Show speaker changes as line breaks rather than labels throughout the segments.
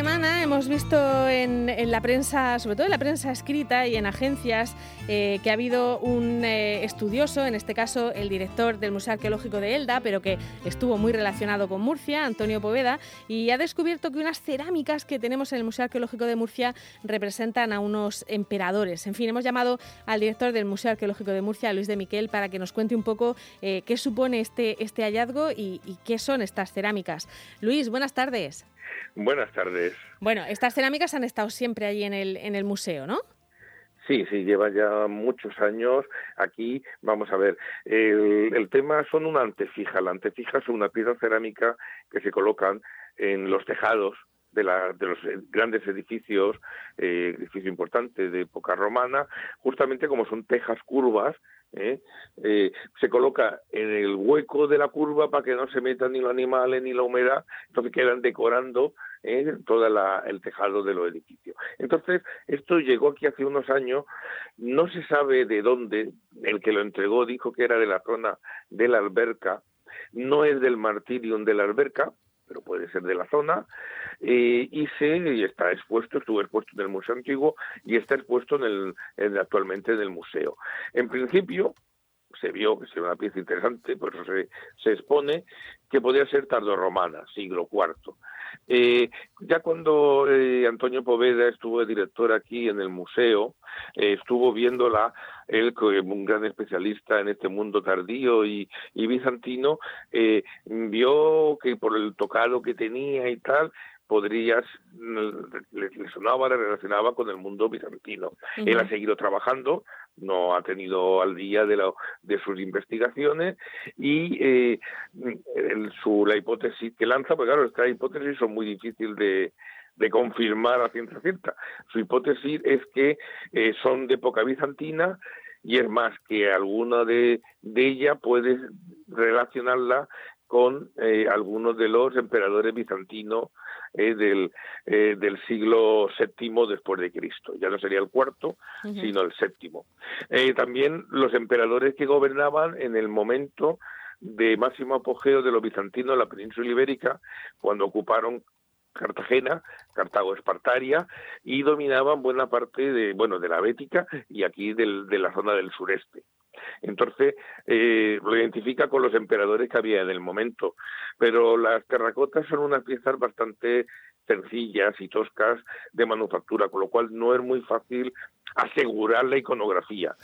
Semana hemos visto en, la prensa, sobre todo en la prensa escrita y en agencias, eh, que ha habido un eh, estudioso, en este caso el director del Museo Arqueológico de Elda, pero que estuvo muy relacionado con Murcia, Antonio Poveda, y ha descubierto que unas cerámicas que tenemos en el Museo Arqueológico de Murcia representan a unos emperadores. En fin, hemos llamado al director del Museo Arqueológico de Murcia, Luis de Miquel, para que nos cuente un poco eh, qué supone este, este hallazgo y qué son estas cerámicas. Luis, buenas tardes.
Buenas tardes.
Bueno, estas cerámicas han estado siempre allí en el, en el museo, ¿no?
Sí, sí, lleva ya muchos años aquí. Vamos a ver, el, tema son una antefija. La antefija es una pieza cerámica que se colocan en los tejados de, la, de los grandes edificios, eh, edificio importante de época romana, justamente como son tejas curvas, ¿eh? Eh, se coloca en el hueco de la curva para que no se metan ni los animales ni la humedad, entonces quedan decorando ¿eh? todo el tejado de los edificios. Entonces, esto llegó aquí hace unos años, no se sabe de dónde, el que lo entregó dijo que era de la zona de la alberca, no es del martirium de la alberca, pero puede ser de la zona, eh, y se está expuesto, estuvo expuesto en el Museo Antiguo y está expuesto en el, actualmente en el museo. En principio, se vio que es una pieza interesante, por eso se, se expone, que podría ser tardorromana, siglo IV. Eh, ya cuando eh, Antonio Poveda estuvo de director aquí en el museo, eh, estuvo viéndola, él un gran especialista en este mundo tardío y, bizantino, vio que por el tocado que tenía y tal, podrías, le, sonaba, le relacionaba con el mundo bizantino. Él ha seguido trabajando, no ha tenido al día de, la, de sus investigaciones y eh, su, la hipótesis que lanza, pues claro, estas hipótesis son muy difíciles de, de confirmar a ciencia cierta. Su hipótesis es que eh, son de época bizantina y es más que alguna de, de ella puede relacionarla con eh, algunos de los emperadores bizantinos eh, del, eh, del siglo VII después de Cristo. Ya no sería el cuarto, sino el séptimo. también los emperadores que gobernaban en el momento de máximo apogeo de los bizantinos en la península ibérica, cuando ocuparon Cartagena, Cartago Espartaria, y dominaban buena parte de, bueno, de la Bética y aquí del, de la zona del sureste. Entonces, eh, lo identifica con los emperadores que había en el momento. Pero las terracotas son unas piezas bastante sencillas y toscas de manufactura, con lo cual no es muy fácil asegurar la iconografía.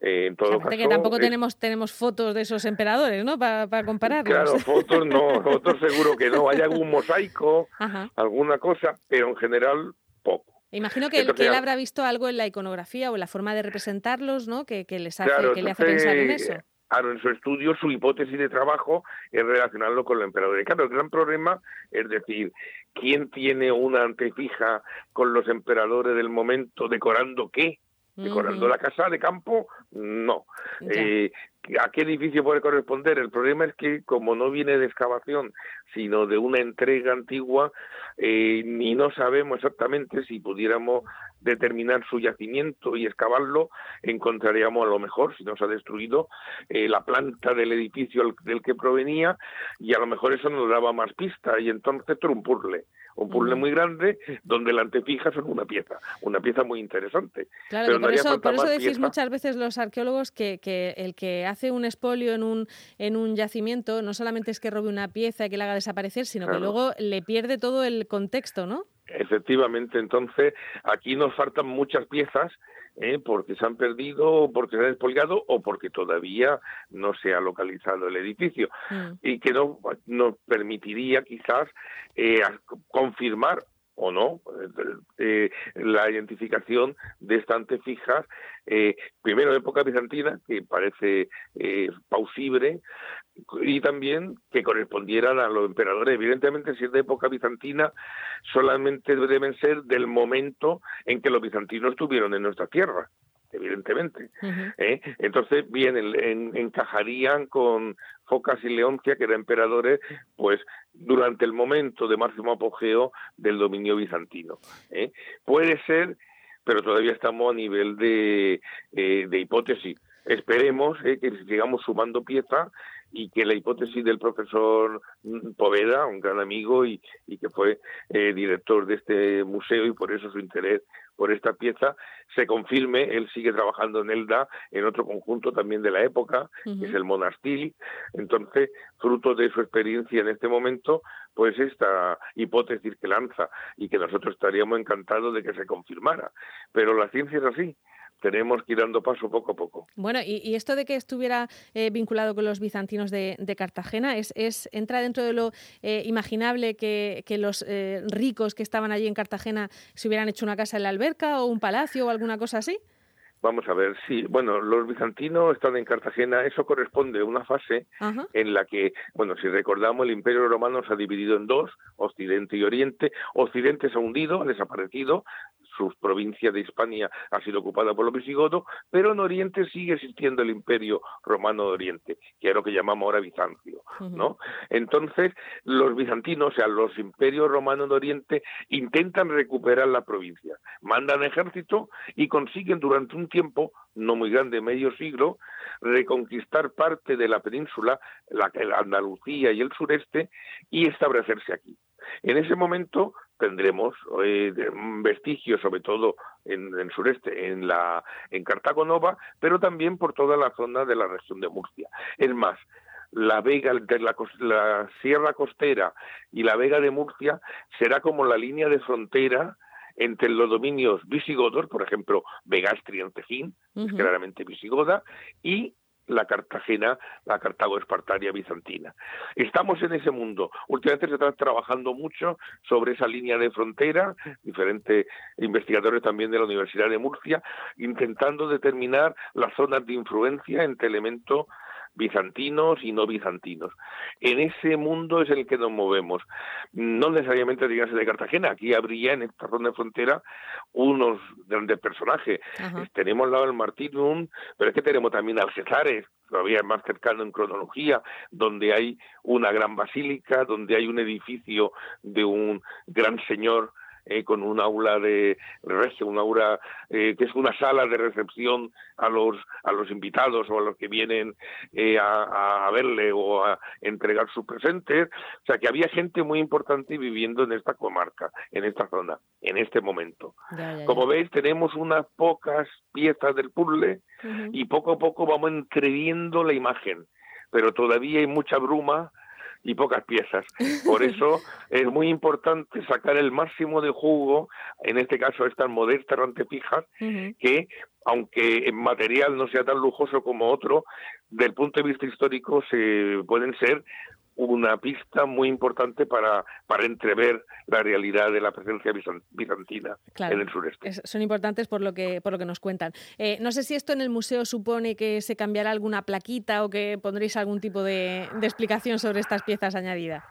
Eh, en todo que tampoco tenemos tenemos fotos de esos emperadores, ¿no? Para pa compararlos.
Claro, fotos no, fotos seguro que no. Hay algún mosaico, alguna cosa, pero en general poco.
Imagino que, él, que él habrá visto algo en la iconografía o en la forma de representarlos, ¿no? Que, les hace, que le hace pensar en eso.
Claro, en su estudio su hipótesis de trabajo es relacionarlo con los emperadores. Claro, el gran problema es decir, ¿quién tiene una antefija con los emperadores del momento decorando qué? ¿Decorando la casa de campo? No. Eh, ¿A qué edificio puede corresponder? El problema es que como no viene de excavación, sino de una entrega antigua, eh, ni no sabemos exactamente si pudiéramos determinar su yacimiento y excavarlo, encontraríamos a lo mejor, si no se ha destruido, eh, la planta del edificio del que provenía y a lo mejor eso nos daba más pista y entonces un puzzle muy grande donde la antefija son una pieza, una pieza muy interesante.
Claro, por, eso, por eso decís muchas veces los arqueólogos que, que, el que hace un espolio en un, en un yacimiento no solamente es que robe una pieza y que la haga desaparecer, sino que luego le pierde todo el contexto, ¿no?
Efectivamente, entonces aquí nos faltan muchas piezas ¿eh? porque se han perdido, porque se han despoliado o porque todavía no se ha localizado el edificio mm. y que no nos permitiría quizás eh, confirmar o no eh, la identificación de estantes fijas eh, primero de época bizantina que parece eh, pausible y también que correspondieran a los emperadores evidentemente si es de época bizantina solamente deben ser del momento en que los bizantinos estuvieron en nuestra tierra evidentemente. ¿eh? Entonces, bien, encajarían con Focas y Leoncia, que eran emperadores, pues durante el momento de máximo apogeo del dominio bizantino. ¿eh? Puede ser, pero todavía estamos a nivel de, eh, de hipótesis. Esperemos que sigamos sumando piezas y que la hipótesis del profesor Poveda, un gran amigo y, y que fue eh, director de este museo y por eso su interés por esta pieza se confirme. Él sigue trabajando en Elda, en otro conjunto también de la época, que es el Monastil. Entonces, fruto de su experiencia en este momento, pues esta hipótesis que lanza y que nosotros estaríamos encantados de que se confirmara. Pero la ciencia es así tenemos que ir dando paso poco a poco.
Bueno, y, esto de que estuviera eh, vinculado con los bizantinos de, Cartagena, ¿es, es, ¿entra dentro de lo eh, imaginable que, los eh, ricos que estaban allí en Cartagena se hubieran hecho una casa en la alberca o un palacio o alguna cosa así?
Vamos a ver, sí, bueno, los bizantinos están en Cartagena, eso corresponde a una fase en la que, bueno, si recordamos, el Imperio Romano se ha dividido en dos, Occidente y Oriente. Occidente se ha hundido, ha desaparecido, su provincia de Hispania ha sido ocupada por los visigodos, pero en Oriente sigue existiendo el Imperio Romano de Oriente, que es lo que llamamos ahora Bizancio, ¿no? Entonces, los bizantinos, o sea, los imperios romanos de Oriente intentan recuperar la provincia, mandan ejército y consiguen durante un tiempo no muy grande, medio siglo, reconquistar parte de la península, la, la Andalucía y el sureste, y establecerse aquí. En ese momento tendremos eh, vestigios, sobre todo en el sureste, en la en Cartago Nova, pero también por toda la zona de la región de Murcia. Es más, la vega de la, la sierra costera y la vega de Murcia será como la línea de frontera entre los dominios visigodos, por ejemplo, Vegastria en Tejín, claramente visigoda, y la Cartagena, la Cartago espartaria bizantina. Estamos en ese mundo. Últimamente se está trabajando mucho sobre esa línea de frontera, diferentes investigadores también de la Universidad de Murcia, intentando determinar las zonas de influencia entre elementos bizantinos y no bizantinos. En ese mundo es en el que nos movemos. No necesariamente de Cartagena, aquí habría en esta zona de frontera unos grandes personajes. Tenemos lado el Martinum, pero es que tenemos también al Cesares, todavía más cercano en cronología, donde hay una gran basílica, donde hay un edificio de un gran señor eh, con un aula de regio, un aula eh, que es una sala de recepción a los a los invitados o a los que vienen eh, a, a, verle o a entregar sus presentes, o sea que había gente muy importante viviendo en esta comarca, en esta zona, en este momento. Como veis tenemos unas pocas piezas del puzzle y poco a poco vamos entreviendo la imagen, pero todavía hay mucha bruma y pocas piezas. Por eso es muy importante sacar el máximo de jugo, en este caso estas modestas antefijas, que aunque en material no sea tan lujoso como otro, del punto de vista histórico se pueden ser una pista muy importante para, para entrever la realidad de la presencia bizantina en el sureste.
son importantes por lo que, por lo que nos cuentan. Eh, no sé si esto en el museo supone que se cambiará alguna plaquita o que pondréis algún tipo de, de explicación sobre estas piezas añadidas.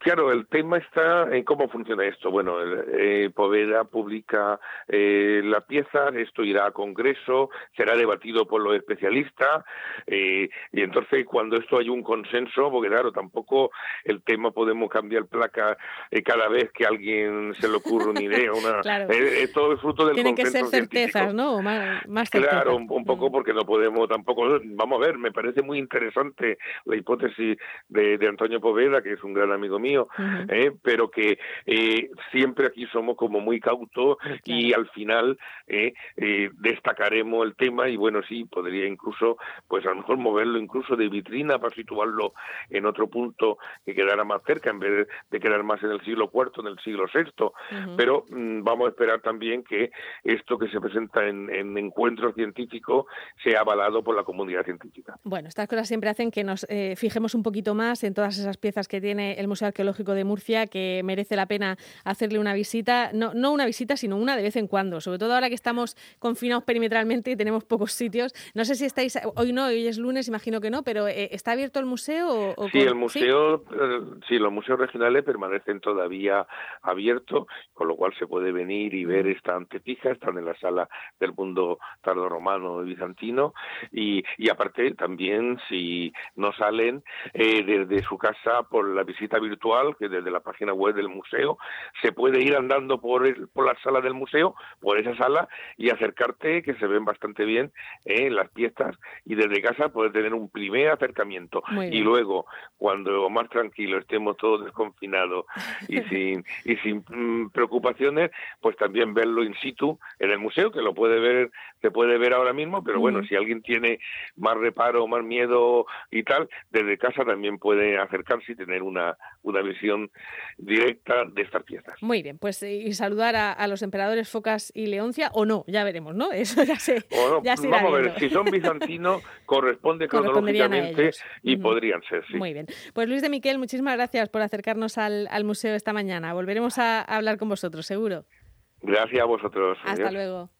Claro, el tema está en cómo funciona esto. Bueno, eh, Poveda publica eh, la pieza, esto irá a Congreso, será debatido por los especialistas, eh, y entonces cuando esto hay un consenso, porque claro, tampoco el tema podemos cambiar placa eh, cada vez que a alguien se le ocurre una idea. Una, claro. todo es fruto del
Tienen que ser certezas, ¿no? más, certezas.
Claro, un, poco mm. porque no podemos tampoco. Vamos a ver, me parece muy interesante la hipótesis de, de Antonio Poveda, que es un gran amigo mío eh, pero que eh, siempre aquí somos como muy cautos y al final eh, destacaremos el tema y bueno, sí, podría incluso, pues a lo mejor moverlo incluso de vitrina para situarlo en otro punto que quedara más cerca en vez de quedar más en el siglo IV, en el siglo VI, pero mm, vamos a esperar también que esto que se presenta en, en encuentros científicos sea avalado por la comunidad científica.
Bueno, estas cosas siempre hacen que nos fijemos un poquito más en todas esas piezas que tiene el Museo Arqueológico de Murcia que merece la pena hacerle una visita, no, no una visita, sino una de vez en cuando, sobre todo ahora que estamos confinados perimetralmente y tenemos pocos sitios. No sé si estáis, hoy no, hoy es lunes, imagino que no, pero eh, ¿está abierto el museo?
O, sí, el museo, eh, ¿sí? los museos regionales permanecen todavía abiertos, con lo cual se puede venir y ver esta antepija, están en la sala del mundo tardoromano y bizantino, y, y aparte también si no salen eh, desde su casa por la visita virtual virtual que desde la página web del museo se puede ir andando por, por la sala del museo, por esa sala y acercarte, que se ven bastante bien eh, las piezas y desde casa puedes tener un primer acercamiento. Y luego cuando más tranquilo estemos todos desconfinados y sin y sin mm, preocupaciones, pues también verlo in situ en el museo que lo puede ver se puede ver ahora mismo, pero bueno, si alguien tiene más reparo, más miedo y tal, desde casa también puede acercarse y tener una, una visión directa de estas piezas.
Muy bien, pues y saludar a, los emperadores Focas y Leoncia, o no, ya veremos, ¿no? Eso ya se, ya
Vamos a ver, si son bizantinos, corresponde cronológicamente y podrían ser, sí.
Muy bien. Pues Luis de Miquel, muchísimas gracias por acercarnos al, al museo esta mañana. Volveremos a hablar con vosotros, seguro.
Gracias a vosotros.
Hasta luego.